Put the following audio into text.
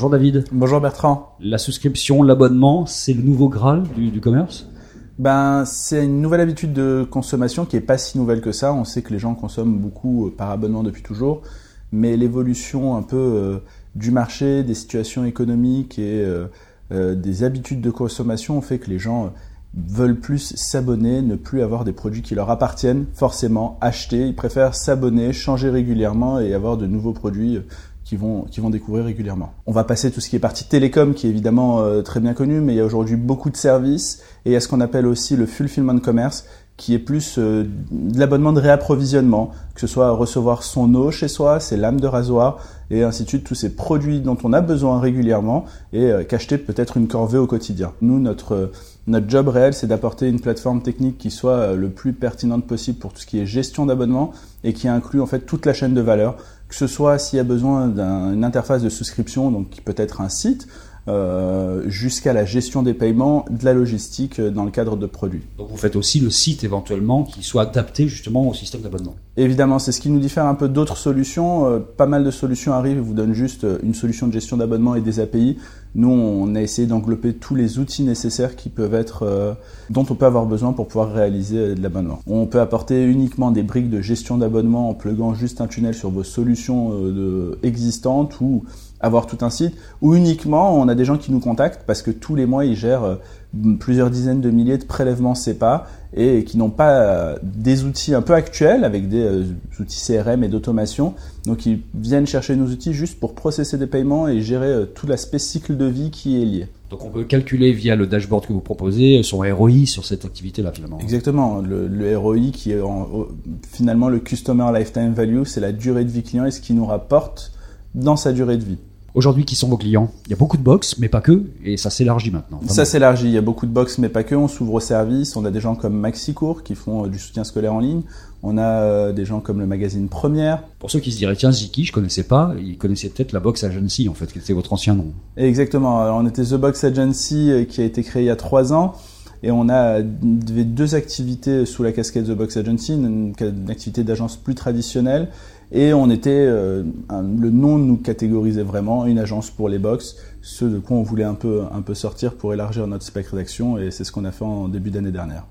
Bonjour David. Bonjour Bertrand. La souscription, l'abonnement, c'est le nouveau Graal du, commerce? Ben, c'est une nouvelle habitude de consommation qui est pas si nouvelle que ça. On sait que les gens consomment beaucoup euh, par abonnement depuis toujours, mais l'évolution un peu euh, du marché, des situations économiques et euh, des habitudes de consommation fait que les gens veulent plus s'abonner, ne plus avoir des produits qui leur appartiennent forcément, acheter. Ils préfèrent s'abonner, changer régulièrement et avoir de nouveaux produits qui vont, qui vont découvrir régulièrement. On va passer tout ce qui est partie télécom, qui est évidemment euh, très bien connu, mais il y a aujourd'hui beaucoup de services et il y a ce qu'on appelle aussi le fulfillment commerce, qui est plus euh, de l'abonnement de réapprovisionnement, que ce soit recevoir son eau chez soi, ses lames de rasoir et ainsi de suite, tous ces produits dont on a besoin régulièrement et qu'acheter peut-être une corvée au quotidien. Nous, notre notre job réel, c'est d'apporter une plateforme technique qui soit euh, le plus pertinente possible pour tout ce qui est gestion d'abonnement et qui inclut en fait toute la chaîne de valeur, que ce soit s'il y a besoin d'une interface de souscription, donc qui peut être un site, euh, jusqu'à la gestion des paiements, de la logistique euh, dans le cadre de produits. Donc vous faites aussi le site éventuellement qui soit adapté justement au système d'abonnement. Évidemment, c'est ce qui nous diffère un peu d'autres solutions. Euh, pas mal de solutions arrivent et vous donnent juste une solution de gestion d'abonnement et des API. Nous, on a essayé d'englober tous les outils nécessaires qui peuvent être, dont on peut avoir besoin pour pouvoir réaliser de l'abonnement. On peut apporter uniquement des briques de gestion d'abonnement en pluguant juste un tunnel sur vos solutions existantes ou avoir tout un site, ou uniquement on a des gens qui nous contactent parce que tous les mois ils gèrent euh, plusieurs dizaines de milliers de prélèvements CEPA et qui n'ont pas euh, des outils un peu actuels avec des euh, outils CRM et d'automation. Donc ils viennent chercher nos outils juste pour processer des paiements et gérer tout l'aspect cycle de vie qui est lié. Donc on peut calculer via le dashboard que vous proposez son ROI sur cette activité-là finalement. Exactement. Le, ROI qui est finalement le Customer Lifetime Value, c'est la durée de vie client et ce qui nous rapporte dans sa durée de vie. Aujourd'hui, qui sont vos clients? Il y a beaucoup de box, mais pas que, et ça s'élargit maintenant. Ça s'élargit, il y a beaucoup de box, mais pas que. On s'ouvre au service. On a des gens comme Maxicourt qui font euh, du soutien scolaire en ligne. On a euh, des gens comme le magazine Première. Pour ceux qui se diraient, tiens, Ziki, je connaissais pas, ils connaissaient peut-être la Box Agency, en fait, qui était votre ancien nom. Exactement. on était The Box Agency, euh, qui a été créé il y a trois ans. Et on a deux activités sous la casquette The Box Agency, une, activité d'agence plus traditionnelle et on était, euh, le nom nous catégorisait vraiment, une agence pour les box, ce de quoi on voulait un peu, un peu sortir pour élargir notre spectre d'action et c'est ce qu'on a fait en début d'année dernière.